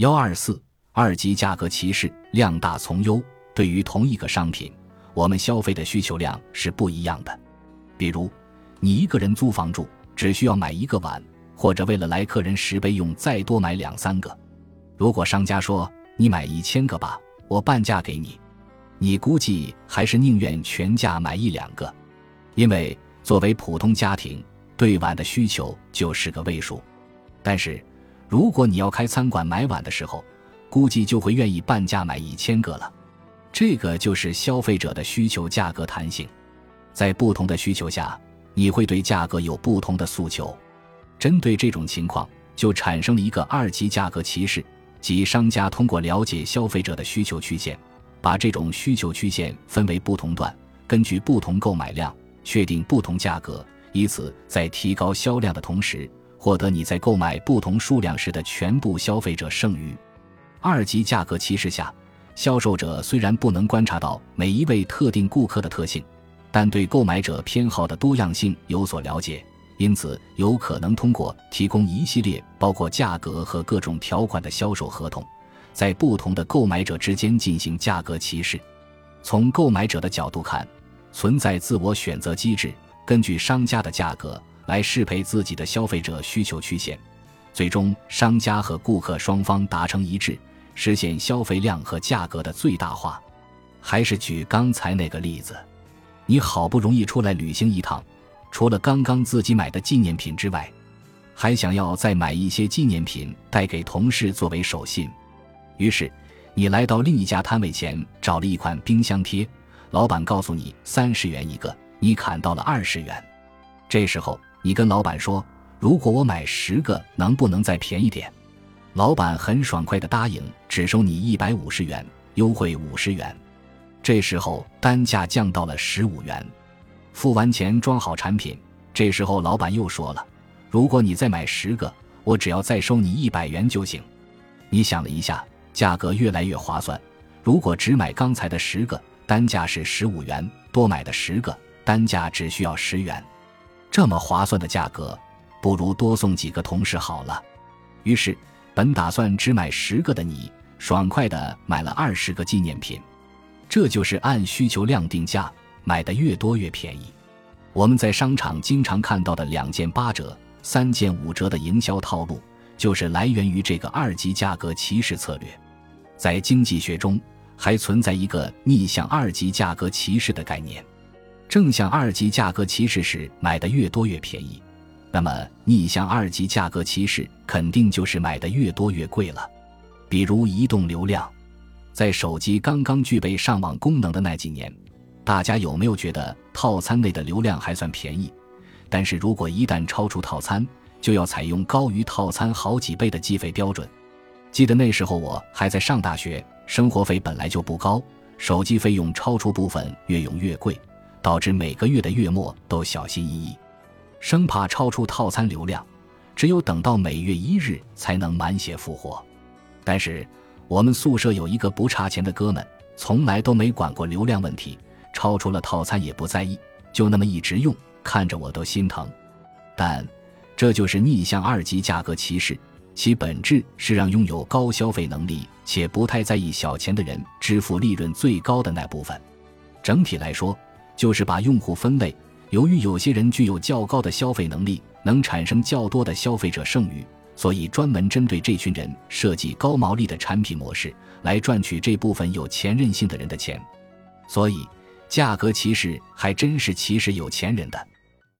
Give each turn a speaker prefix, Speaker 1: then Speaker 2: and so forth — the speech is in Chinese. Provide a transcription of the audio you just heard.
Speaker 1: 幺二四二级价格歧视，量大从优。对于同一个商品，我们消费的需求量是不一样的。比如，你一个人租房住，只需要买一个碗，或者为了来客人十杯用，再多买两三个。如果商家说你买一千个吧，我半价给你，你估计还是宁愿全价买一两个，因为作为普通家庭，对碗的需求就是个位数。但是，如果你要开餐馆买碗的时候，估计就会愿意半价买一千个了。这个就是消费者的需求价格弹性，在不同的需求下，你会对价格有不同的诉求。针对这种情况，就产生了一个二级价格歧视，即商家通过了解消费者的需求曲线，把这种需求曲线分为不同段，根据不同购买量确定不同价格，以此在提高销量的同时，获得你在购买不同数量时的全部消费者剩余。二级价格歧视下。销售者虽然不能观察到每一位特定顾客的特性，但对购买者偏好的多样性有所了解，因此有可能通过提供一系列包括价格和各种条款的销售合同，在不同的购买者之间进行价格歧视。从购买者的角度看，存在自我选择机制，根据商家的价格来适配自己的消费者需求曲线，最终商家和顾客双方达成一致。实现消费量和价格的最大化，还是举刚才那个例子，你好不容易出来旅行一趟，除了刚刚自己买的纪念品之外，还想要再买一些纪念品带给同事作为手信。于是，你来到另一家摊位前找了一款冰箱贴，老板告诉你三十元一个，你砍到了二十元。这时候，你跟老板说：“如果我买十个，能不能再便宜点？”老板很爽快的答应，只收你一百五十元，优惠五十元。这时候单价降到了十五元。付完钱，装好产品。这时候老板又说了：“如果你再买十个，我只要再收你一百元就行。”你想了一下，价格越来越划算。如果只买刚才的十个，单价是十五元；多买的十个，单价只需要十元。这么划算的价格，不如多送几个同事好了。于是。本打算只买十个的你，爽快的买了二十个纪念品，这就是按需求量定价，买的越多越便宜。我们在商场经常看到的两件八折、三件五折的营销套路，就是来源于这个二级价格歧视策略。在经济学中，还存在一个逆向二级价格歧视的概念。正向二级价格歧视是买的越多越便宜。那么逆向二级价格歧视肯定就是买的越多越贵了。比如移动流量，在手机刚刚具备上网功能的那几年，大家有没有觉得套餐内的流量还算便宜？但是如果一旦超出套餐，就要采用高于套餐好几倍的计费标准。记得那时候我还在上大学，生活费本来就不高，手机费用超出部分越用越贵，导致每个月的月末都小心翼翼。生怕超出套餐流量，只有等到每月一日才能满血复活。但是我们宿舍有一个不差钱的哥们，从来都没管过流量问题，超出了套餐也不在意，就那么一直用，看着我都心疼。但这就是逆向二级价格歧视，其本质是让拥有高消费能力且不太在意小钱的人支付利润最高的那部分。整体来说，就是把用户分类。由于有些人具有较高的消费能力，能产生较多的消费者剩余，所以专门针对这群人设计高毛利的产品模式，来赚取这部分有钱任性的人的钱。所以，价格歧视还真是歧视有钱人的。